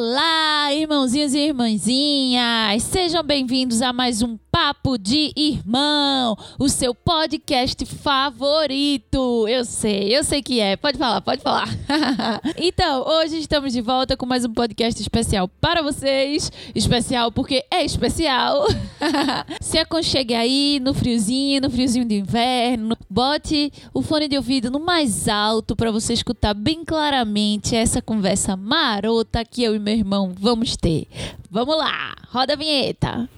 Olá, irmãozinhos e irmãzinhas! Sejam bem-vindos a mais um Papo de Irmão, o seu podcast favorito. Eu sei, eu sei que é. Pode falar, pode falar. então, hoje estamos de volta com mais um podcast especial para vocês. Especial porque é especial. Se aconchegue aí no friozinho, no friozinho de inverno. Bote o fone de ouvido no mais alto para você escutar bem claramente essa conversa marota que eu e meu irmão vamos ter. Vamos lá, roda a vinheta.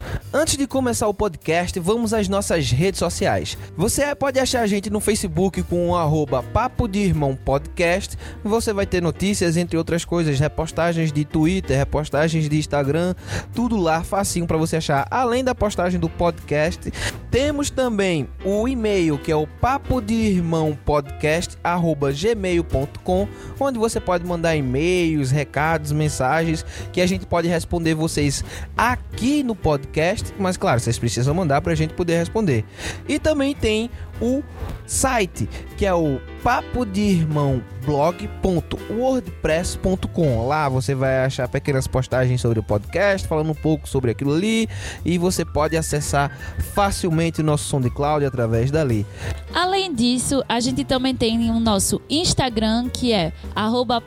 Antes de começar o podcast, vamos às nossas redes sociais. Você pode achar a gente no Facebook com o arroba Papo de Irmão Podcast. Você vai ter notícias, entre outras coisas, repostagens de Twitter, repostagens de Instagram, tudo lá facinho para você achar. Além da postagem do podcast, temos também o e-mail que é o papo de irmão podcast gmail.com, onde você pode mandar e-mails, recados, mensagens que a gente pode responder vocês aqui no podcast, mas claro, vocês precisam mandar para a gente poder responder. E também tem o site, que é o papo de irmão. Lá você vai achar pequenas postagens sobre o podcast, falando um pouco sobre aquilo ali, e você pode acessar facilmente o nosso SoundCloud através dali. Além disso, a gente também tem o nosso Instagram, que é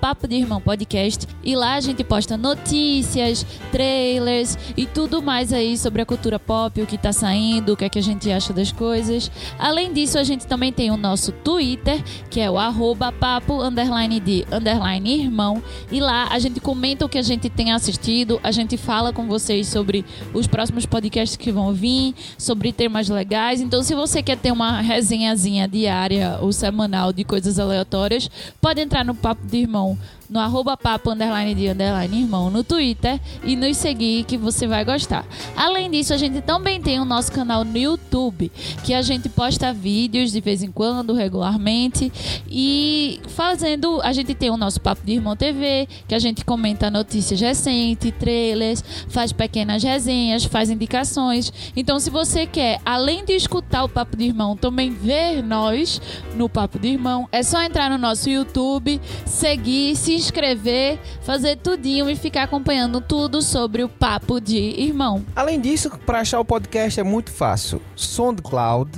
Papo de Irmão Podcast. E lá a gente posta notícias, trailers e tudo mais aí sobre a cultura pop, o que tá saindo, o que é que a gente acha das coisas. Além disso, a gente também tem o nosso Twitter, que é o arroba papo underline de underline irmão. E lá a gente comenta o que a gente tem assistido, a gente fala com vocês sobre os próximos podcasts que vão vir, sobre temas legais. Então, se você quer ter uma resenhazinha diária ou semanal de coisas aleatórias, pode entrar no Papo de Irmão no arroba papo underline de underline irmão no Twitter e nos seguir que você vai gostar. Além disso, a gente também tem o nosso canal no YouTube, que a gente posta vídeos de vez em quando, regularmente, e fazendo, a gente tem o nosso Papo de Irmão TV, que a gente comenta notícias recentes, trailers, faz pequenas resenhas, faz indicações. Então, se você quer, além de escutar o Papo de Irmão, também ver nós no Papo de Irmão, é só entrar no nosso YouTube, seguir, se inscrever, fazer tudinho e ficar acompanhando tudo sobre o Papo de Irmão. Além disso, para achar o podcast é muito fácil. SoundCloud,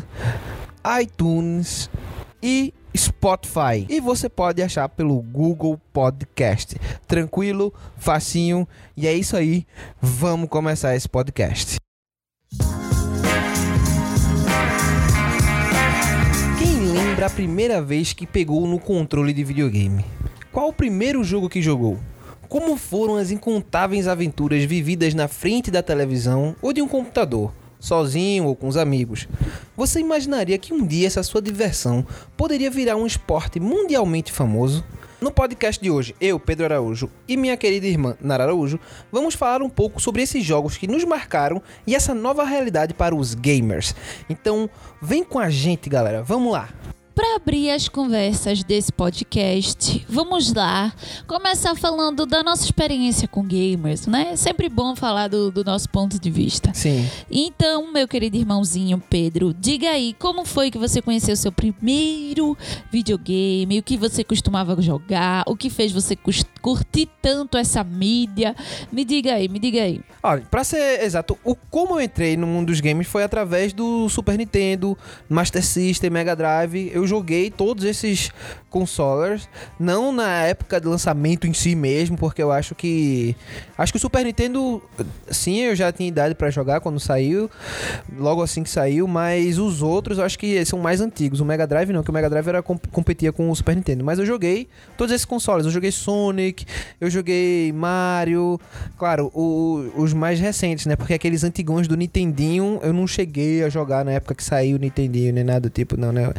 iTunes e Spotify. E você pode achar pelo Google Podcast. Tranquilo, facinho. E é isso aí. Vamos começar esse podcast. Quem lembra a primeira vez que pegou no controle de videogame? Qual o primeiro jogo que jogou? Como foram as incontáveis aventuras vividas na frente da televisão ou de um computador, sozinho ou com os amigos? Você imaginaria que um dia essa sua diversão poderia virar um esporte mundialmente famoso? No podcast de hoje, eu, Pedro Araújo, e minha querida irmã Nara Araújo, vamos falar um pouco sobre esses jogos que nos marcaram e essa nova realidade para os gamers. Então, vem com a gente, galera, vamos lá! Para abrir as conversas desse podcast, vamos lá começar falando da nossa experiência com gamers, né? É sempre bom falar do, do nosso ponto de vista. Sim. Então, meu querido irmãozinho Pedro, diga aí como foi que você conheceu seu primeiro videogame, o que você costumava jogar, o que fez você curtir tanto essa mídia. Me diga aí, me diga aí. Olha, pra ser exato, o como eu entrei no mundo dos games foi através do Super Nintendo, Master System, Mega Drive. Eu joguei todos esses consoles, não na época de lançamento em si mesmo, porque eu acho que acho que o Super Nintendo, sim, eu já tinha idade pra jogar quando saiu, logo assim que saiu, mas os outros eu acho que são mais antigos. O Mega Drive não, que o Mega Drive era com- competia com o Super Nintendo, mas eu joguei todos esses consoles. Eu joguei Sonic, eu joguei Mario, claro, o- os mais recentes, né? Porque aqueles antigões do Nintendinho eu não cheguei a jogar na época que saiu o Nintendinho, nem nada tipo, não, né?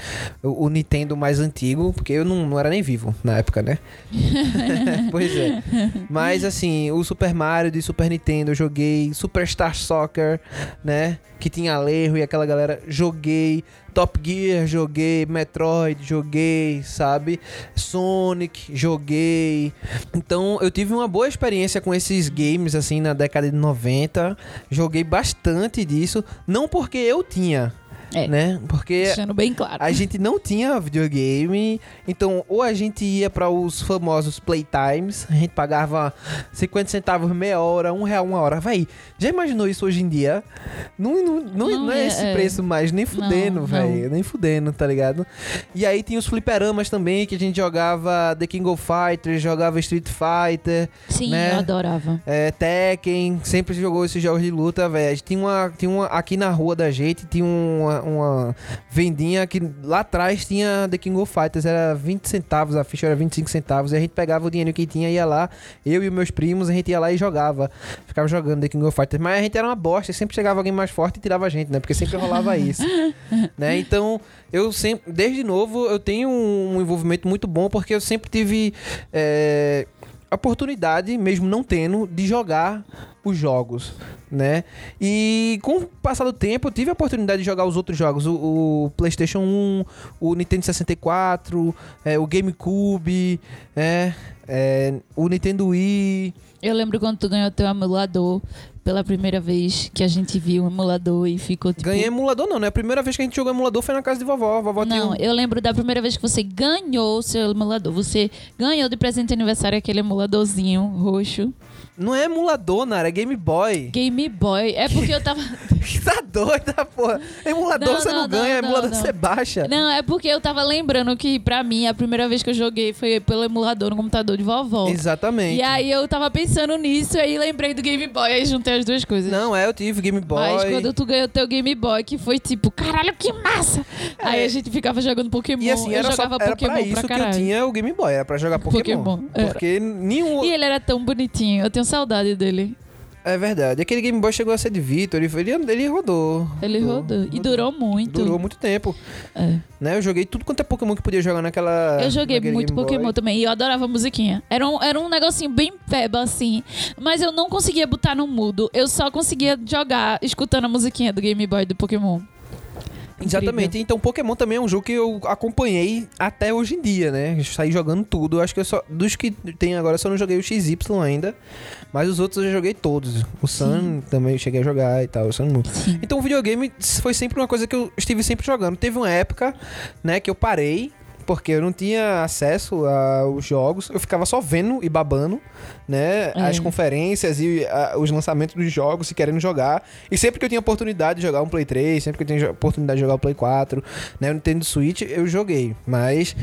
O, o Nintendo mais antigo, porque eu não, não era nem vivo na época, né? pois é. Mas assim, o Super Mario de Super Nintendo eu joguei, Superstar Soccer, né? Que tinha Alejo e aquela galera, joguei. Top Gear, joguei. Metroid, joguei, sabe? Sonic, joguei. Então eu tive uma boa experiência com esses games, assim, na década de 90. Joguei bastante disso. Não porque eu tinha, É. né? Porque Deixando bem claro. a gente não tinha videogame, então ou a gente ia para os famosos playtimes, a gente pagava 50 centavos meia hora, um real uma hora. Vai, já imaginou isso hoje em dia? Não, não, não, Não não é é, esse preço mais, nem fudendo, velho, nem fudendo, tá ligado? E aí tinha os fliperamas também, que a gente jogava The King of Fighters, jogava Street Fighter, Sim, né? eu adorava. é, Tekken, sempre jogou esses jogos de luta, velho. A gente Tinha uma, tinha uma. Aqui na rua da gente tinha uma, uma vendinha que lá atrás tinha The King of Fighters, era 20 centavos, a ficha era 25 centavos. E a gente pegava o dinheiro que tinha, ia lá, eu e meus primos, a gente ia lá e jogava. Ficava jogando The King of Fighters. Mas a gente era uma bosta, sempre chegava alguém mais forte e tirava a gente, né? Porque sempre rolava isso. né? Então, eu sempre, desde novo, eu tenho um envolvimento muito bom porque eu sempre tive. é, oportunidade, mesmo não tendo, de jogar os jogos, né? E com o passar do tempo, eu tive a oportunidade de jogar os outros jogos, o, o PlayStation 1, o Nintendo 64, é, o GameCube, é, é, o Nintendo Wii. Eu lembro quando tu ganhou teu emulador pela primeira vez que a gente viu o emulador e ficou tipo. Ganhei emulador não, né? A primeira vez que a gente jogou emulador foi na casa de vovó. Vovó Não, um... eu lembro da primeira vez que você ganhou o seu emulador. Você ganhou de presente de aniversário aquele emuladorzinho roxo. Não é emulador, Nara, é Game Boy. Game Boy. É porque eu tava. tá doida, porra. Emulador Não, você não, não, ganha, não, emulador você baixa. Não, é porque eu tava lembrando que, pra mim, a primeira vez que eu joguei foi pelo emulador no computador de vovó. Exatamente. E aí eu tava pensando nisso, aí lembrei do Game Boy, aí juntei as duas coisas. Não, é, eu tive Game Boy. Mas quando tu ganhou teu Game Boy, que foi tipo, caralho, que massa! Aí a gente ficava jogando Pokémon. É. E assim, eu era, só, jogava era Pokémon pra isso que eu tinha o Game Boy, era pra jogar Pokémon. Pokémon, era. Porque nenhum... E ele era tão bonitinho, eu tenho saudade dele. É verdade, aquele Game Boy chegou a ser de Vitor, ele, ele, ele rodou. Ele rodou. E durou muito. Durou muito tempo. É. Né? Eu joguei tudo quanto é Pokémon que podia jogar naquela. Eu joguei muito Game Boy. Pokémon também e eu adorava a musiquinha. Era um, era um negocinho bem peba, assim. Mas eu não conseguia botar no mudo. Eu só conseguia jogar escutando a musiquinha do Game Boy do Pokémon. Exatamente. Então, Pokémon também é um jogo que eu acompanhei até hoje em dia, né? Eu saí jogando tudo. Eu acho que eu só. Dos que tem agora, eu só não joguei o XY ainda. Mas os outros eu já joguei todos. O Sun também eu cheguei a jogar e tal. O Sun. Sim. Então o videogame foi sempre uma coisa que eu estive sempre jogando. Teve uma época, né, que eu parei. Porque eu não tinha acesso aos jogos, eu ficava só vendo e babando, né? É. As conferências e ah, os lançamentos dos jogos e querendo jogar. E sempre que eu tinha oportunidade de jogar um Play 3, sempre que eu tinha oportunidade de jogar o Play 4, né? O Nintendo Switch, eu joguei. Mas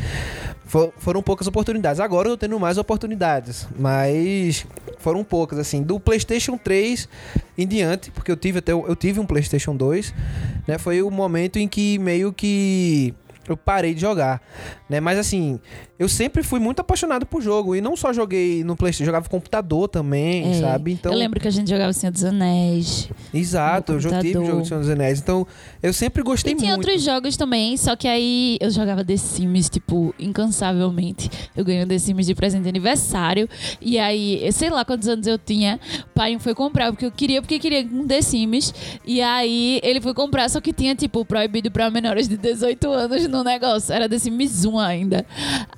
fo- foram poucas oportunidades. Agora eu tô tendo mais oportunidades. Mas foram poucas, assim. Do PlayStation 3 em diante, porque eu tive até eu tive um PlayStation 2, né? Foi o momento em que meio que eu parei de jogar, né? Mas assim, eu sempre fui muito apaixonado por jogo e não só joguei no PlayStation, jogava computador também, É, sabe? Então, Eu lembro que a gente jogava Senhor dos Anéis. exato, eu tive computador. jogo de Senhor dos Anéis. Então, eu sempre gostei E tinha muito. outros jogos também, só que aí eu jogava The Sims, tipo, incansavelmente. Eu ganhei um The Sims de presente de aniversário. E aí, eu sei lá quantos anos eu tinha. O pai foi comprar, porque eu queria, porque queria um The Sims. E aí, ele foi comprar, só que tinha, tipo, proibido pra menores de 18 anos no negócio. Era The Sims 1 ainda.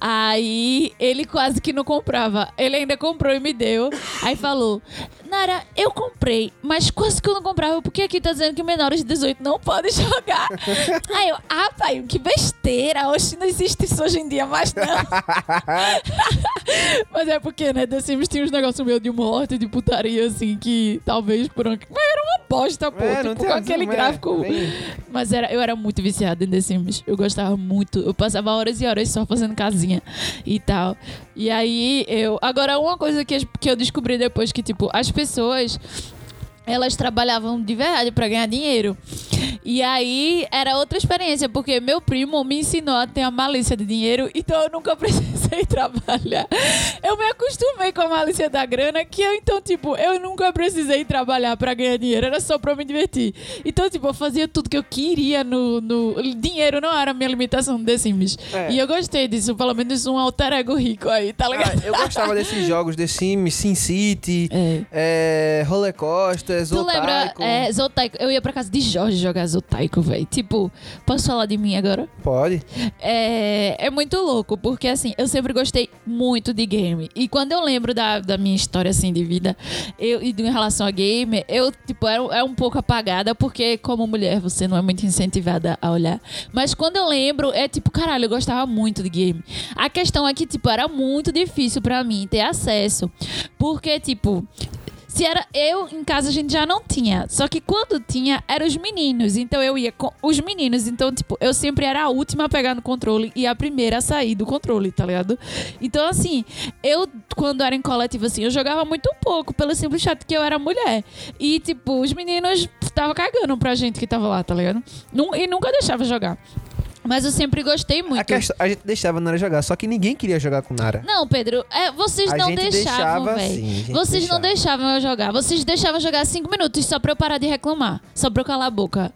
Aí, ele quase que não comprava. Ele ainda comprou e me deu. Aí falou: Nara, eu comprei, mas quase que eu não comprava, porque aqui tá dizendo que menores de 18 não podem jogar. Aí eu, ah, pai, que besteira. Oxe, não existe isso hoje em dia mais, não. Mas é porque, né, The Sims tinha uns negócios meio de morte, de putaria, assim, que talvez por um... Mas era uma bosta, pô. É, tipo, com aquele é, gráfico... bem- Mas era, eu era muito viciada em The Sims. Eu gostava muito. Eu passava horas e horas só fazendo casinha e tal. E aí eu. Agora, uma coisa que, que eu descobri depois que, tipo, as pessoas. Elas trabalhavam de verdade pra ganhar dinheiro. E aí era outra experiência, porque meu primo me ensinou a ter a malícia de dinheiro, então eu nunca precisei trabalhar, eu me acostumei com a malícia da grana, que eu, então, tipo, eu nunca precisei trabalhar pra ganhar dinheiro, era só pra me divertir. Então, tipo, eu fazia tudo que eu queria no... no... Dinheiro não era a minha limitação The Sims. É. E eu gostei disso, pelo menos um alter ego rico aí, tá Ah, ligado? eu gostava desses jogos The Sims, Sim City, É. é, Roller Coaster, Tu lembra? É, Zotaiko. Eu ia pra casa de Jorge jogar Zotaiko, velho. Tipo, posso falar de mim agora? Pode. É, é muito louco, porque assim, eu sempre gostei muito de game. E quando eu lembro da, da minha história, assim, de vida, eu, e em relação a game, eu, tipo, é, é um pouco apagada, porque como mulher você não é muito incentivada a olhar. Mas quando eu lembro, é tipo, caralho, eu gostava muito de game. A questão é que, tipo, era muito difícil pra mim ter acesso. Porque, tipo, se era eu em casa a gente já não tinha. Só que quando tinha, eram os meninos. Então eu ia com os meninos. Então, tipo, eu sempre era a última a pegar no controle e a primeira a sair do controle, tá ligado? Então, assim, eu, quando era em coletivo, assim, eu jogava muito pouco, pelo simples fato que eu era mulher. E, tipo, os meninos estavam cagando pra gente que tava lá, tá ligado? E nunca deixava jogar. Mas eu sempre gostei muito. A, questão- a gente deixava a Nara jogar, só que ninguém queria jogar com Nara. Não, Pedro, é, vocês A não deixavam, deixava, velho. sim, a gente Vocês não deixava. deixavam eu jogar. Vocês deixavam eu jogar cinco minutos só pra eu parar de reclamar. Só pra eu calar a boca.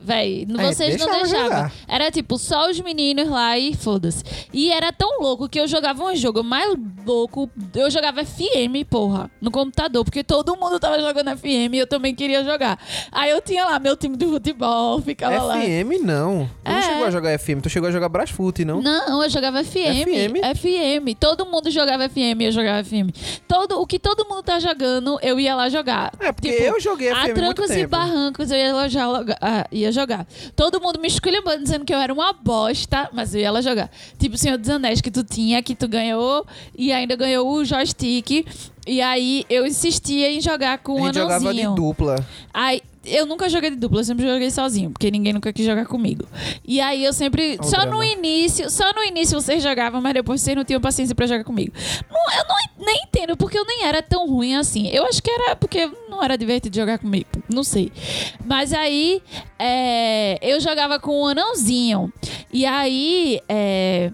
Véi, gente vocês não deixava deixavam. jogar. Era tipo só os meninos lá e foda-se. E era tão louco que eu jogava um jogo mais louco. Eu jogava FM, porra, no computador, porque todo mundo tava jogando FM e eu também queria jogar. Aí eu tinha lá meu time de futebol, ficava lá. FM não. Tu não É. chegou a jogar FM, tu chegou a jogar Brasfoot, não? Não, eu jogava FM. FM? FM. Todo mundo jogava FM, eu jogava FM. Todo, o que todo mundo tá jogando, eu ia lá jogar. É, porque Tipo, eu joguei FM A trancos e barrancos eu ia lá já loga- ah, ia jogar. Todo mundo me esculhambando dizendo que eu era uma bosta, mas eu ia lá jogar. Tipo o Senhor dos Anéis que tu tinha, que tu ganhou e ainda ganhou o joystick. E aí eu insistia em jogar com A um gente jogava de anãozinho. dupla. Aí, eu nunca joguei de dupla, eu sempre joguei sozinho, porque ninguém nunca quis jogar comigo. E aí eu sempre. Olha o só drama. no início, só no início vocês jogavam, mas depois vocês não tinham paciência pra jogar comigo. Não, eu não, nem entendo, porque eu nem era tão ruim assim. Eu acho que era porque não era divertido jogar comigo. Não sei. Mas aí é, eu jogava com um anãozinho. E aí. É,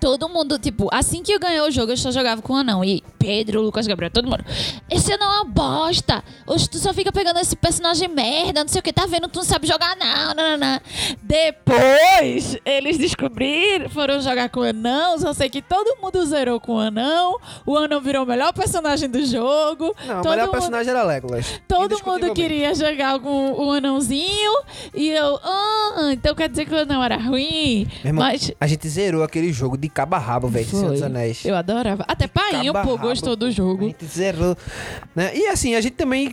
Todo mundo, tipo, assim que eu ganhei o jogo, eu só jogava com o anão. E Pedro, Lucas Gabriel, todo mundo. Esse anão é uma bosta. Hoje tu só fica pegando esse personagem merda, não sei o que, tá vendo? Tu não sabe jogar, não, não, não, não. Depois, eles descobriram, foram jogar com o anão. Só sei que todo mundo zerou com o anão. O anão virou o melhor personagem do jogo. Não, o todo melhor mundo- personagem era Legolas. Todo mundo queria jogar com o anãozinho. E eu, ah, então quer dizer que o anão era ruim. Irmão, Mas a gente zerou aquele jogo de cabo a rabo, velho, de Senhor dos. Anéis. Eu adorava. Até Painho, Cabo a pô, gostou do pô. A jogo. gente zerou. Né? E assim, a gente também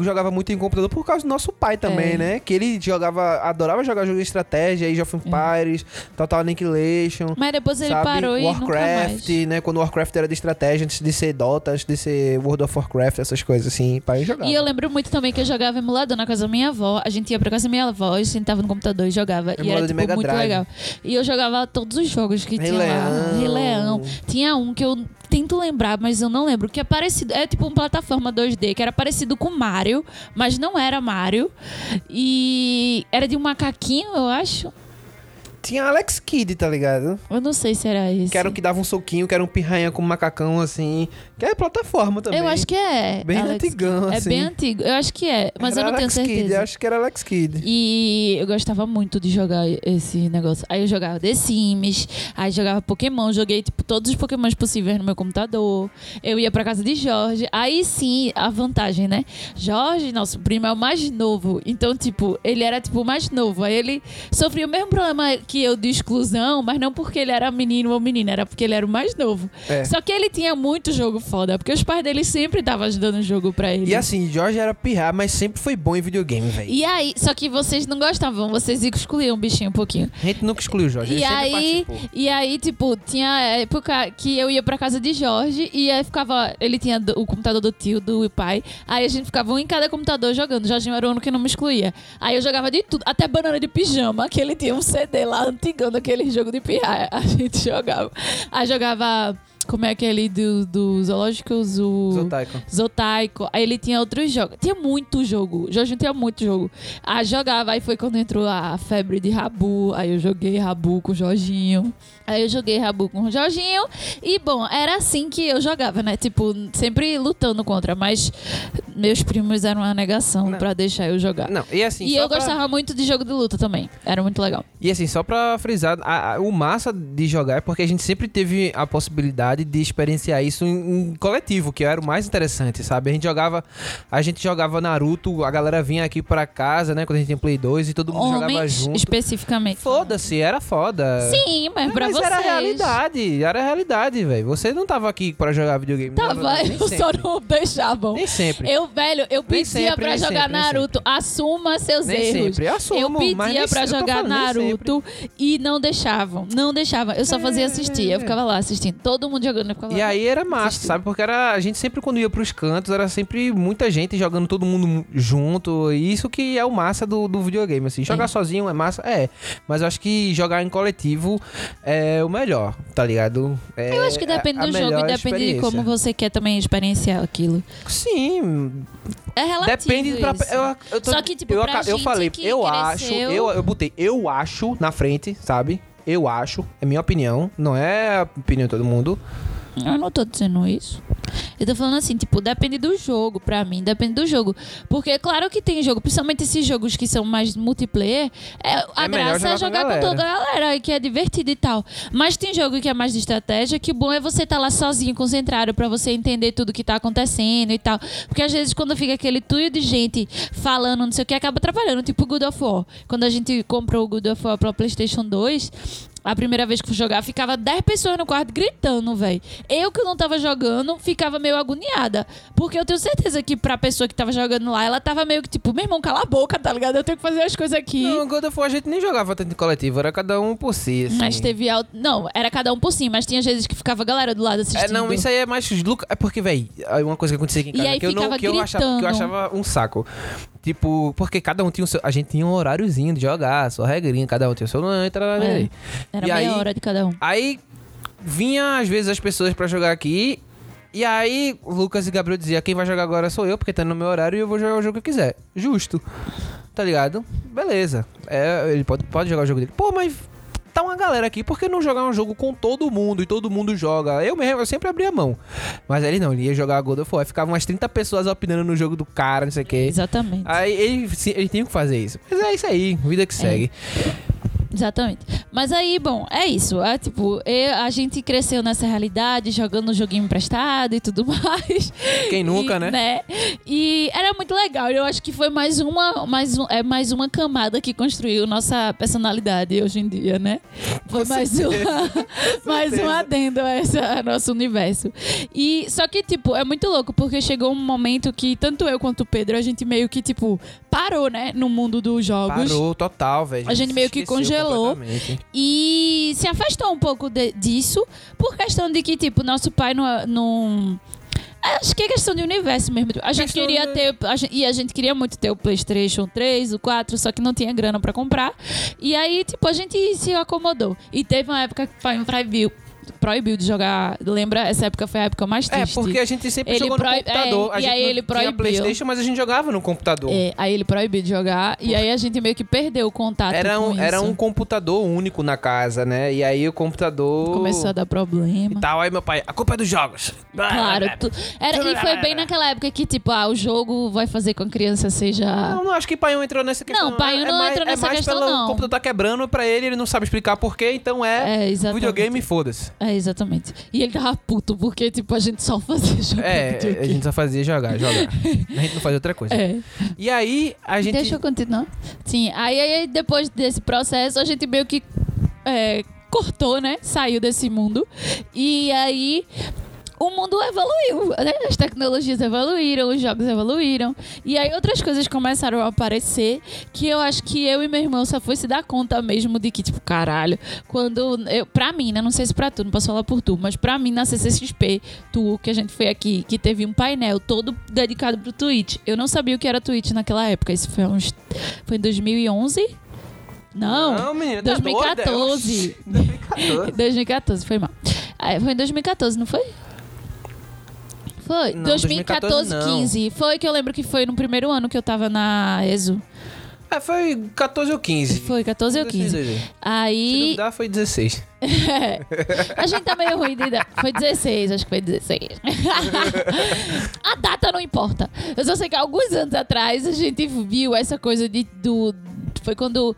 jogava muito em computador por causa do nosso pai também, É. né? Que ele jogava, adorava jogar jogo de estratégia, Age of Empires, Total Annihilation. Mas depois ele sabe? parou e nunca Warcraft, né? Quando Warcraft era de estratégia, antes de ser Dota, antes de ser World of Warcraft, essas coisas assim, pai jogava. E eu lembro muito também que eu jogava emulador na casa da minha avó. A gente ia pra casa da minha avó, e sentava no computador e jogava. e Emulador era de tipo, Mega muito Drive. legal. E eu jogava todos os jogos que Rei tinha lá. Leão. Rei Leão. Tinha um que eu tento lembrar, mas eu não lembro. Que é parecido. É tipo uma plataforma 2D, que era parecido com Mario, mas não era Mario. E era de um macaquinho, eu acho. Tinha Alex Kidd, tá ligado? Eu não sei se era esse. Que era o que dava um soquinho, que era um pirranha com um macacão, assim. Que é plataforma também. Eu acho que é. Bem Alex antigão, Kidd. É assim. bem antigo. Eu acho que é, mas Era eu não tenho Alex Kidd, certeza. eu acho que era Alex Kidd. E eu gostava muito de jogar esse negócio. Aí eu jogava The Sims, aí jogava Pokémon, joguei tipo todos os Pokémons possíveis no meu computador. Eu ia pra casa de Jorge. Aí sim, a vantagem, né? Jorge, nosso primo, é o mais novo. Então, tipo, ele era tipo o mais novo. Aí ele sofria o mesmo problema que eu de exclusão, mas não porque ele era menino ou menina, era porque ele era o mais novo. É. Só que ele tinha muito jogo foda, porque os pais dele sempre estavam dando jogo pra ele. E assim, Jorge era pirrar, mas sempre foi bom em videogame, velho. E aí, só que vocês não gostavam, vocês excluíam o bichinho um pouquinho. A gente nunca excluiu o Jorge, E aí, participou. e aí, tipo, tinha época que eu ia pra casa de Jorge e aí ficava. Ele tinha o computador do tio, do pai. Aí a gente ficava um em cada computador jogando. Jorginho era o único que não me excluía. Aí eu jogava de tudo, até banana de pijama, que ele tinha um CD lá antigão daquele jogo de pirraia. A gente jogava. Aí jogava como é aquele do, do zoológicos? O... Zotaico. Zotaico. Aí ele tinha outros jogos. Tinha muito jogo. Jorginho tinha muito jogo. Ah, jogava. Aí foi quando entrou a febre de Rabu. Aí eu joguei Rabu com o Jorginho. Aí eu joguei Rabu com o Jorginho. E, bom, era assim que eu jogava, né? Tipo, sempre lutando contra. Mas meus primos eram uma negação Não. pra deixar eu jogar. Não, e assim, e eu pra- gostava muito de jogo de luta também. Era muito legal. E assim, só pra frisar, a- a- o massa de jogar é porque a gente sempre teve a possibilidade de experienciar isso em, em coletivo, que era o mais interessante, sabe? A gente jogava, a gente jogava Naruto, a galera vinha aqui pra casa, né, quando a gente tinha Play 2 e todo mundo jogava Homens, junto. especificamente. Foda-se, era foda. Sim, mas pra mas vocês. era a realidade, era a realidade, velho. Você não tava aqui pra jogar videogame. Tava, não, nem eu só não deixavam. Nem sempre. Eu, velho, eu pedia sempre, pra jogar sempre, Naruto. Assuma seus Nem erros. sempre, eu assumo, eu pedia tô jogar Naruto e não deixavam. Não deixavam. Eu só fazia assistir. Eu ficava lá assistindo. Todo mundo jogando. Ficava E lá. aí era massa, sabe? Porque era, a gente sempre, quando ia pros cantos, era sempre muita gente jogando todo mundo junto. E isso que é o massa do, do videogame, assim. Jogar É. sozinho é massa? É. Mas eu acho que jogar em coletivo é o melhor, tá ligado? É Eu acho que depende a do jogo e depende de como você quer também experienciar aquilo. Sim, É relativo. depende pra... Eu, eu tô- Só que, tipo, eu, eu falei, que eu acho, cresceu- eu, eu botei eu acho na frente, sabe? Eu acho, é minha opinião, não é a opinião de todo mundo. Eu não tô dizendo isso. Eu tô falando assim, tipo, depende do jogo, pra mim, depende do jogo. Porque, claro que tem jogo, principalmente esses jogos que são mais multiplayer, é, a É graça é jogar com com toda a galera, e que é divertido e tal. Mas tem jogo que é mais de estratégia, que o bom é você estar lá sozinho, concentrado, pra você entender tudo que tá acontecendo e tal. Porque às vezes, quando fica aquele tuio de gente falando, não sei o que, acaba atrapalhando. Tipo, God of War. Quando a gente comprou o God of War pra PlayStation 2. A primeira vez que fui jogar, ficava 10 pessoas no quarto gritando, velho. Eu que não tava jogando, ficava meio agoniada. Porque eu tenho certeza que pra pessoa que tava jogando lá, ela tava meio que tipo, meu irmão, cala a boca, tá ligado? Eu tenho que fazer as coisas aqui. Não, God of War a gente nem jogava tanto em coletivo, era cada um por si, assim. Mas teve alto. Não, era cada um por si, mas tinha vezes que ficava a galera do lado assistindo. É, não, isso aí é mais. É porque, velho, uma coisa que acontecia aqui em E casa aí que, eu, não, que, eu achava, que eu achava um saco. Tipo, porque cada um tinha o seu. A gente tinha um horáriozinho de jogar, sua regrinha, cada um tinha o seu. Não, entra lá, É. Era E meia aí- hora de cada um. Aí vinha às vezes as pessoas pra jogar aqui. E aí, Lucas e Gabriel dizia: quem vai jogar agora sou eu, porque tá no meu horário e eu vou jogar o jogo que eu quiser. Justo. Tá ligado? Beleza. É, ele pode, pode jogar o jogo dele. Pô, mas tá uma galera aqui, por que não jogar um jogo com todo mundo e todo mundo joga? Eu mesmo, eu sempre abria a mão. Mas ele não, ele ia jogar God of War. Ficavam umas 30 pessoas opinando no jogo do cara, não sei o quê. Exatamente. Aí ele, ele tem que fazer isso. Mas é isso aí, vida que segue. Exatamente. Mas aí, bom, é isso. É tipo, eu- a gente cresceu nessa realidade, jogando um joguinho emprestado e tudo mais. Quem nunca, E, né? E era muito legal. Eu acho que foi mais uma, mais um, é mais uma camada que construiu nossa personalidade hoje em dia, né? Foi mais uma, mais um adendo a esse a nosso universo. E só que tipo, é muito louco porque chegou um momento que tanto eu quanto o Pedro a gente meio que tipo parou, né, no mundo dos jogos. Parou total, velho. A gente meio que congelou. Completamente. E se afastou um pouco de- disso, por questão de que, tipo, nosso pai não. não Acho que é questão de universo mesmo. A gente Questão queria de- ter. a gente- e a gente queria muito ter o PlayStation 3, o 4, só que não tinha grana pra comprar. E aí, tipo, a gente se acomodou. E teve uma época que o pai proibiu, de jogar. Lembra? Essa época foi a época mais É, triste. porque a gente sempre Ele jogou no computador. é, a e gente aí não ele tinha proibiu. Playstation, mas a gente jogava no computador. É, aí ele proibiu de jogar. E aí a gente meio que perdeu o contato Era com um, era um computador único na casa, né? E aí o computador... Começou a dar problema. E tal, aí meu pai, a culpa é dos jogos. Claro, tu- era, e foi bem naquela época que, tipo, ah, o jogo vai fazer com que a criança seja. Não, não acho que pai entrou nessa questão. Não, pai é, não mais, entrou nessa é mais questão, pelo não. o computador tá quebrando pra ele, ele não sabe explicar porquê, então é, É, videogame e foda-se. É, exatamente. E ele tava puto, porque, tipo, a gente só fazia jogo. É, a gente só fazia jogar, jogar. a gente não fazia outra coisa. É. E aí, a gente... Deixa eu continuar. Sim, aí, aí depois desse processo, a gente meio que é, cortou, né? Saiu desse mundo. E aí. O mundo evoluiu, né? As tecnologias evoluíram, os jogos evoluíram. E aí outras coisas começaram a aparecer que eu acho que eu e meu irmão só foi se dar conta mesmo de que, tipo, caralho, quando. Eu, pra mim, né? Não sei se pra tu, não posso falar por tu, mas pra mim na CCXP, tu, que a gente foi aqui, que teve um painel todo dedicado pro Twitch. Eu não sabia o que era Twitch naquela época. Isso foi uns. Foi em 2011? Não. Não, menina, tá 2014. doida? 2014. 2014, foi mal. Ah, foi em 2014, não foi? Foi. Não, 2014, 2014 não. 15. Foi que eu lembro que foi no primeiro ano que eu tava na ESO. É, foi 14 ou 15. Foi 14 ou 15. Se Aí. duvidar, foi 16. A gente tá meio ruim de ideia. Foi 16, acho que foi 16. a data não importa. Eu só sei que alguns anos atrás a gente viu essa coisa de, do. Foi quando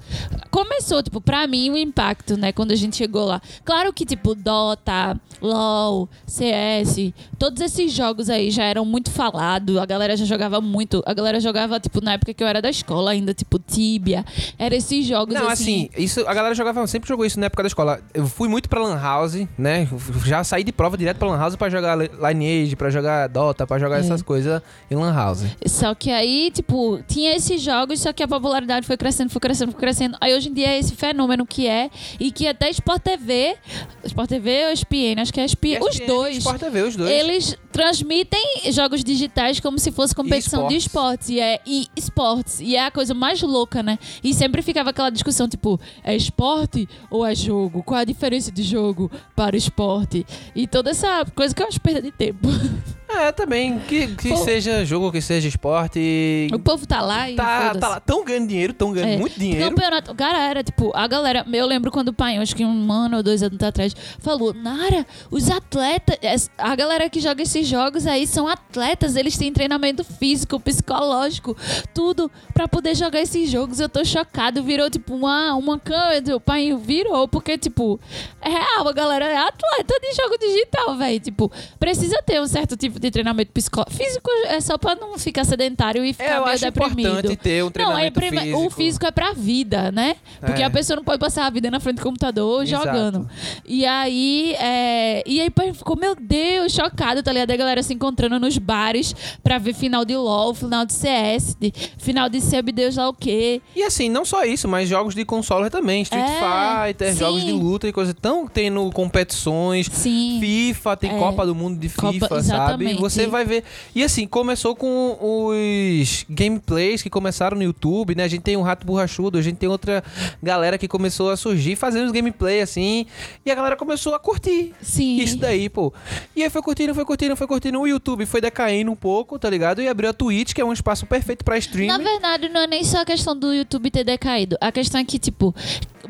começou, tipo, pra mim o impacto, né? Quando a gente chegou lá. Claro que, tipo, Dota, LOL, CS, todos esses jogos aí já eram muito falados. A galera já jogava muito. A galera jogava, tipo, na época que eu era da escola ainda, tipo, Tibia. Era esses jogos Não, assim. assim, isso, a galera jogava, sempre jogou isso na época da escola. Eu fui muito pra Lan House, né? Já saí de prova direto pra Lan House pra jogar Lineage, pra jogar Dota, pra jogar É. essas coisas em Lan House. Só que aí, tipo, tinha esses jogos, só que a popularidade foi crescendo, foi crescendo, foi crescendo. Aí hoje em dia é esse fenômeno que é, e que até Sport TV, Sport TV ou ESPN, acho que é ESPN, os dois. Sport TV, os dois. Eles transmitem jogos digitais como se fosse competição de esportes. E é e esportes. E é a coisa mais louca, né? E sempre ficava aquela discussão, tipo, é esporte ou é jogo? Qual a diferença de jogo para esporte? E toda essa coisa que é uma perda de tempo. É, também. Que, que Pô. seja jogo, que seja esporte. O povo tá lá e. Tá, tá lá. Tão ganhando dinheiro, tão ganhando É. muito dinheiro. Campeonato. Cara, era tipo, a galera. Eu lembro quando o pai, acho que um ano ou dois anos atrás, falou: Nara, os atletas. A galera que joga esses jogos aí são atletas, eles têm treinamento físico, psicológico, tudo pra poder jogar esses jogos. Eu tô chocado. Virou tipo uma, uma câmera. O pai virou, porque, tipo, é real, a galera é atleta de jogo digital, velho. Tipo, precisa ter um certo tipo de treinamento psicológico. Físico é só pra não ficar sedentário e ficar É, eu meio deprimido. importante ter um Não, é treinamento físico. o físico é pra vida, né? Porque É. a pessoa não pode passar a vida na frente do computador Exato. jogando. E aí, é... e aí ficou, meu Deus, chocado, tá ligado? A galera se encontrando nos bares pra ver final de LOL, final de CS, de- final de Sub Deus lá o quê. E assim, não só isso, mas jogos de console também. Street É, Fighter, sim. jogos de luta e coisa. Estão tendo competições. Sim. FIFA, tem É. Copa do Mundo de Copa- FIFA, sabe? Você vai ver. E assim, começou com os gameplays que começaram no YouTube, né? A gente tem o Rato Borrachudo, a gente tem outra galera que começou a surgir fazendo os gameplay assim. E a galera começou a curtir. Sim. Isso daí, pô. E aí foi curtindo, foi curtindo, foi curtindo. O YouTube foi decaindo um pouco, tá ligado? E abriu a Twitch, que é um espaço perfeito pra streaming. Na verdade, não é nem só a questão do YouTube ter decaído. A questão é que, tipo,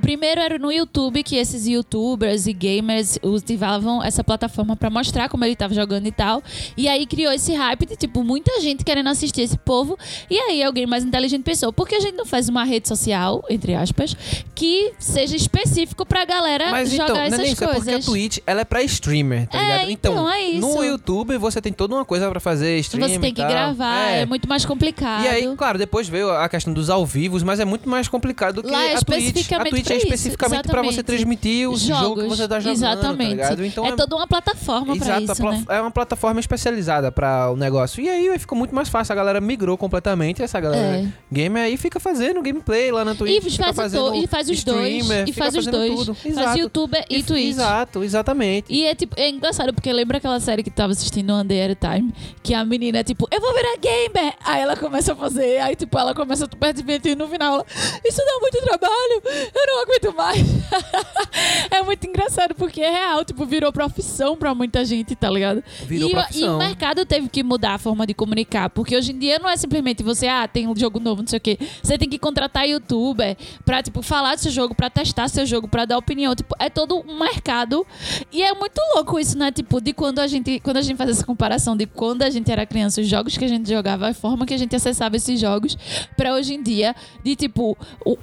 primeiro era no YouTube que esses youtubers e gamers utilizavam essa plataforma pra mostrar como ele tava jogando e tal. E aí criou esse hype de, tipo, muita gente querendo assistir esse povo. E aí alguém mais inteligente pensou, por que a gente não faz uma rede social, entre aspas, que seja específico pra galera Mas jogar então, não é essas isso, é coisas? porque a Twitch, ela é pra streamer, tá É, ligado? então, é isso. no YouTube você tem toda uma coisa pra fazer, streaming Você tem que gravar, é. muito mais complicado. E aí, claro, depois veio a questão dos ao vivos, mas é muito mais complicado do que Lá é a Twitch. A Twitch é especificamente pra você transmitir o jogo que você tá jogando, Exatamente. tá ligado? Então é, toda uma plataforma pra isso, pla- né? é uma plataforma especializada pra o negócio. E aí ficou muito mais fácil. A galera migrou completamente. Essa galera É. gamer aí fica fazendo gameplay lá na Twitch. E faz, fazendo do- e faz os dois. streamer, E fica faz os dois. Tudo. Faz youtuber e, Twitch. Exato, exatamente. E é tipo, é engraçado, porque lembra aquela série que tava assistindo One Day at a Time? Que a menina é tipo, eu vou virar gamer! Aí ela começa a fazer, aí tipo, ela começa a divertir e no final ela, isso dá muito trabalho, eu não aguento mais. é muito engraçado, porque é real, tipo, virou profissão pra muita gente, tá ligado? Virou e, profissão. e o mercado teve que mudar a forma de comunicar, porque hoje em dia não é simplesmente você, ah, tem um jogo novo, não sei o quê. Você tem que contratar youtuber pra, tipo, falar do seu jogo, pra testar seu jogo, pra dar opinião. Tipo, é todo um mercado. E é muito louco isso, né? Tipo, de quando a gente, quando a gente faz essa comparação de quando a gente era criança, os jogos que a gente jogava, a forma que a gente acessava esses jogos, pra hoje em dia, de tipo. o-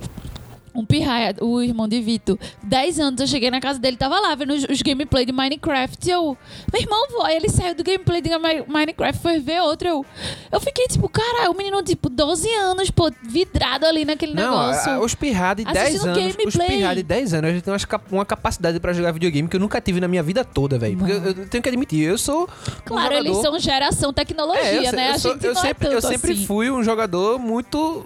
um pirraia, o irmão de Vitor. 10 anos eu cheguei na casa dele, tava lá vendo os, os gameplay de Minecraft. E eu, meu irmão, vó, ele saiu do gameplay de Mi- Minecraft, foi ver outro. Eu, eu fiquei tipo, cara, o menino, tipo, 12 anos, pô, vidrado ali naquele Não, negócio. a- os pirra de 10 Assistindo anos, os gameplay. pirra de 10 anos, a gente tem cap- uma capacidade pra jogar videogame que eu nunca tive na minha vida toda, velho. Porque eu, eu tenho que admitir, eu sou um claro, eles jogador- são geração tecnologia, É, eu, né? eu a sou- gente eu não sempre, é eu sempre assim. fui um jogador muito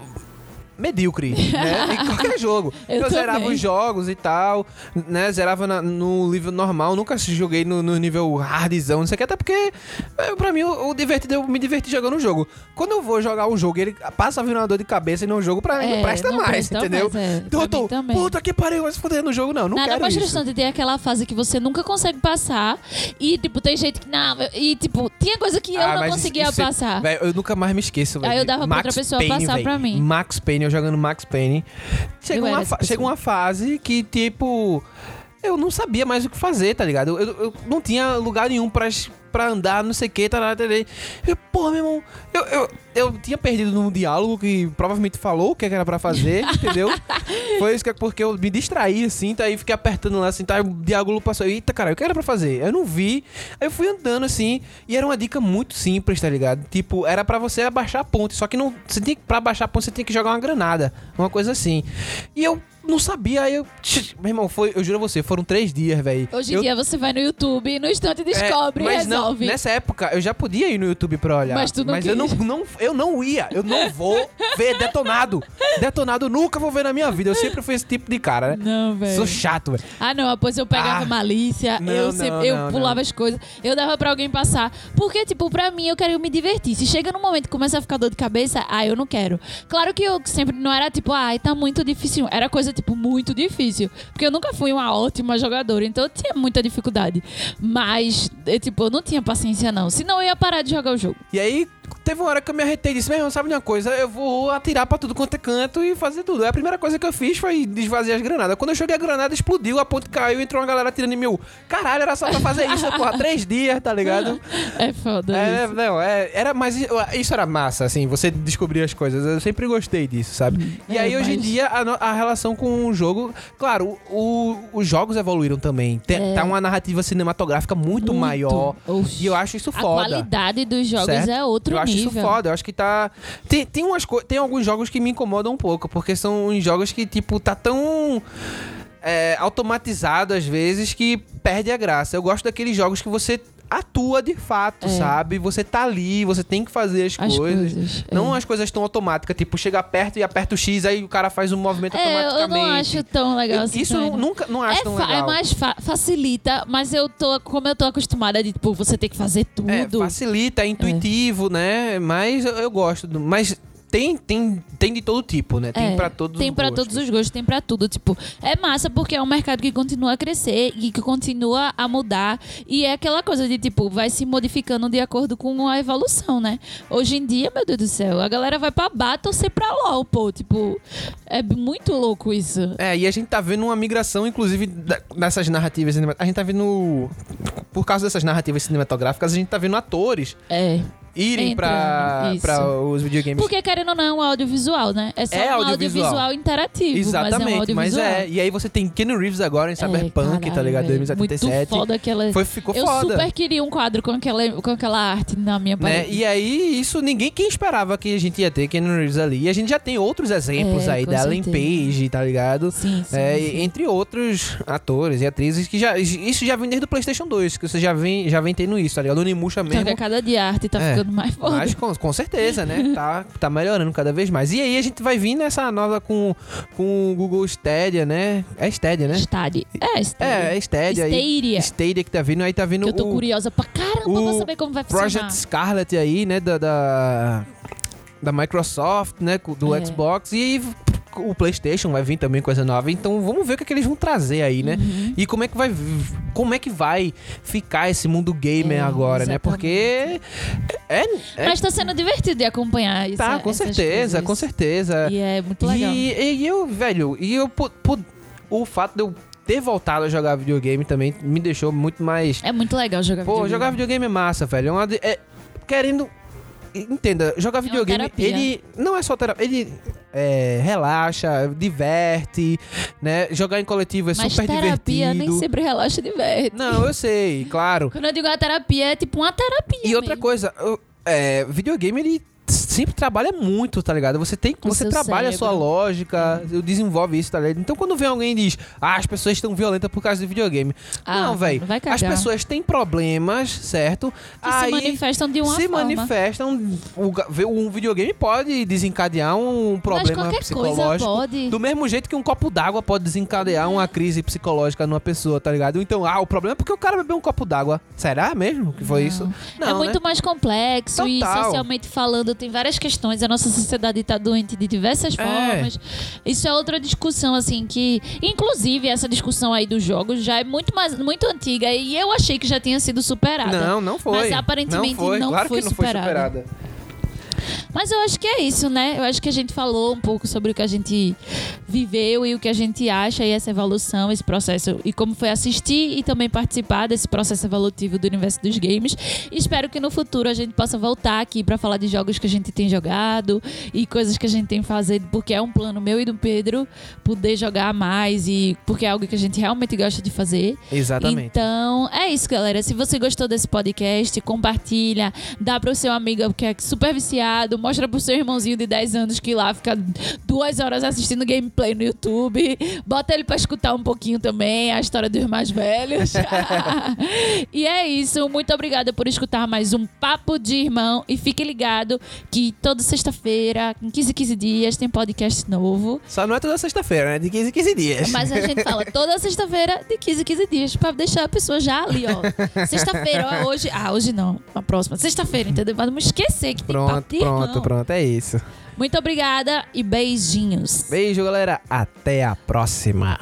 medíocre, né? Em qualquer jogo. Eu Eu, zerava também. os jogos e tal, né? Zerava na- no nível normal, nunca joguei no, no nível hardzão, não sei o que, até porque é, pra mim o, o divertido, eu me diverti jogando o jogo. Quando eu vou jogar um jogo ele passa a vir uma dor de cabeça e não jogo, pra mim É, não presta não mais, presta entendeu? mais, é. Então eu Pra tô, puta que pariu, vai se foder no jogo, não, não Nada quero mais frustrante tem aquela fase que você nunca consegue passar e, tipo, tem gente que não. E, tipo, tinha coisa que eu Ah, não conseguia isso é- passar. Véi, eu nunca mais me esqueço, velho. Aí eu dava pra Max outra pessoa Payne, passar véi. pra mim. Max Payne, eu jogando Max Payne. Chega uma, chega uma fase que, tipo, eu não sabia mais o que fazer, tá ligado? Eu, eu não tinha lugar nenhum pra, pra andar, não sei o que, tá, tá, tá, tá. Eu, porra, meu irmão, eu, eu, eu tinha perdido num diálogo que provavelmente falou o que era pra fazer, entendeu? Foi isso que é porque eu me distraí, assim, tá aí fiquei apertando lá, assim, tá, o diálogo passou. Eita, cara, o que era pra fazer? Eu não vi. Aí eu fui andando, assim, e era uma dica muito simples, tá ligado? Tipo, era pra você abaixar a ponte, só que não, você que- pra abaixar a ponte você tinha que jogar uma granada, uma coisa assim. E eu não sabia, aí eu... Meu irmão, foi, eu juro a você, foram três dias, velho. Hoje em Eu- dia você vai no YouTube e no instante descobre é, mas não, resolve. nessa época eu já podia ir no YouTube pra olhar. Mas tu não eu não, não, eu não ia. Eu não vou ver detonado. Detonado eu nunca vou ver na minha vida. Eu sempre fui esse tipo de cara, né? Não, velho. Sou chato, velho. Ah, não, pois eu pegava Ah, malícia, não, eu, não, sempre, eu não, pulava não. as coisas, eu dava pra alguém passar. Porque, tipo, pra mim, eu queria me divertir. Se chega num momento que começa a ficar dor de cabeça, ah, eu não quero. Claro que eu sempre não era tipo, ai, tá muito difícil. Era coisa, tipo, muito difícil. Porque eu nunca fui uma ótima jogadora, então eu tinha muita dificuldade. Mas, eu, tipo, eu não tinha paciência, não. Senão eu ia parar de jogar o jogo. E aí, teve uma hora que eu me arretei e disse, meu irmão, sabe de uma coisa? Eu vou atirar pra tudo quanto é canto e fazer tudo. Aí a primeira coisa que eu fiz foi desvaziar as granadas. Quando eu joguei a granada, explodiu, a ponte caiu, entrou uma galera atirando em mim. Caralho, era só pra fazer isso, porra, três dias, tá ligado? É foda É, não, é, era, mas isso era massa, assim, você descobrir as coisas. Eu sempre gostei disso, sabe? E É, aí, hoje em mas- dia, a, a relação com o jogo. Claro, o- os jogos evoluíram também. Tem, É. Tá uma narrativa cinematográfica muito, maior. Oxi. E eu acho isso A foda. qualidade dos jogos certo? é outro nível. Isso foda, eu acho que tá. Tem, tem, umas co... tem alguns jogos que me incomodam um pouco, porque são uns jogos que, tipo, tá tão. é, automatizado às vezes que perde a graça. Eu gosto daqueles jogos que você atua de fato, É. sabe? Você tá ali, você tem que fazer as, As coisas. coisas, Não é. as coisas tão automáticas, tipo, chega perto e aperta o X, aí o cara faz um movimento É, eu automaticamente. não acho tão legal Eu- assim. Isso eu nunca não acho é, tão fa- legal. é mais fa- facilita, mas eu tô, como eu tô acostumada de, tipo, você ter que fazer tudo. É, facilita, é intuitivo, né? Mas eu, eu gosto. do- mas tem, tem, tem de todo tipo, né? Tem É, pra todos Tem gostos. todos os gostos, tem pra tudo. Tipo, é massa porque é um mercado que continua a crescer e que continua a mudar. E é aquela coisa de, tipo, vai se modificando de acordo com a evolução, né? Hoje em dia, meu Deus do céu, a galera vai pra bar torcer pra LOL, pô. Tipo, é muito louco isso. É, e a gente tá vendo uma migração, inclusive, dessas narrativas cinematográficas. A gente tá vendo. Por causa dessas narrativas cinematográficas, a gente tá vendo atores É. irem pra os videogames. Porque, querendo ou não, é um audiovisual, né? É só É um audiovisual. audiovisual interativo, Exatamente, mas é um mas é. E aí você tem Keanu Reeves agora em Cyberpunk, tá caralho, ligado? velho. 2077. Muito foda aquela... Foi, ficou Eu foda. super queria um quadro com aquela, com aquela arte na minha Né? parede. E aí, isso ninguém quem esperava que a gente ia ter Keanu Reeves ali. E a gente já tem outros exemplos É, aí da Ellen. Page, tá ligado? Sim, sim, É, sim. Entre outros atores e atrizes que já. Isso já vem desde o PlayStation 2, que você já vem, já vem tendo isso, tá ligado? O Então, que mesmo. a cada dia arte tá É, ficando mais foda. Mas com, com certeza, né? Tá, tá melhorando cada vez mais. E aí a gente vai vir nessa nova com, com o Google Stadia, né? É Stadia, né? Stadia. É, Stadia. É, é Stadia aí. Stadia. Stadia que tá vindo, aí tá vindo Que eu tô o curiosa pra caramba pra saber como vai funcionar. Project Scarlet aí, né? Da, da, da Microsoft, né? Do É. Xbox. E o PlayStation vai vir também coisa nova. Então vamos ver o que, é que eles vão trazer aí, né? Uhum. E como é que vai como é que vai ficar esse mundo gamer É, agora, né? exatamente. Porque é, é Mas tá sendo divertido de acompanhar isso. tá, com certeza, coisas. com certeza. E é muito legal. E, e eu, velho, e eu o fato de eu ter voltado a jogar videogame também me deixou muito mais É muito legal jogar Pô, videogame. jogar videogame é massa, velho. É uma é- querendo. Entenda, jogar videogame, terapia. ele não é só terapia, ele é, relaxa, diverte, né? Jogar em coletivo é Mas super terapia divertido. nem sempre relaxa e diverte. Não, eu sei, claro. Quando eu digo a terapia, é tipo uma terapia E outra mesmo. coisa, eu- é, videogame ele sempre trabalha muito, tá ligado? Você tem O você trabalha a sua cérebro. lógica, desenvolve isso, tá ligado? Então quando vem alguém e diz: "Ah, as pessoas estão violentas por causa do videogame". Ah, não, velho. As pessoas têm problemas, certo? Que se manifestam de uma se forma. manifestam, o ga- um videogame pode desencadear um Mas problema psicológico. pode. Do mesmo jeito que um copo d'água pode desencadear uma crise psicológica numa pessoa, tá ligado? Então, ah, o problema é porque o cara bebeu um copo d'água. Será mesmo que foi Não. isso? é muito mais complexo e Total. socialmente falando tem várias questões. A nossa sociedade tá doente de diversas É. formas. Isso é outra discussão assim que, inclusive essa discussão aí dos jogos já é muito mais muito antiga e eu achei que já tinha sido superada. Não, não foi. Mas aparentemente não foi. não claro foi que não superada. foi superada. Mas eu acho que é isso, né? Eu acho que a gente falou um pouco sobre o que a gente viveu e o que a gente acha e essa evolução, esse processo e como foi assistir e também participar desse processo evolutivo do universo dos games. Espero que no futuro a gente possa voltar aqui pra falar de jogos que a gente tem jogado e coisas que a gente tem feito, porque é um plano meu e do Pedro poder jogar mais e porque é algo que a gente realmente gosta de fazer. Exatamente. Então, é isso, galera. Se você gostou desse podcast, compartilha, dá pro seu amigo que é super viciado, mostra pro seu irmãozinho de 10 anos que lá fica duas horas assistindo gameplay no YouTube, bota ele pra escutar um pouquinho também a história dos mais velhos. e é isso. Muito obrigada por escutar mais um Papo de Irmão. E fique ligado que toda sexta-feira, em 15 15 dias, tem podcast novo. Só não é toda sexta-feira, né? De 15 em 15 dias. Mas a gente fala toda sexta-feira de 15 em 15 dias pra deixar a pessoa já ali, ó. Sexta-feira, ó, hoje. Ah, hoje não. A próxima. Sexta-feira, entendeu? Não esquecer que tem papo Pronto, de pronto, irmão. pronto. É isso. Muito obrigada e beijinhos. Beijo, galera. Até a próxima.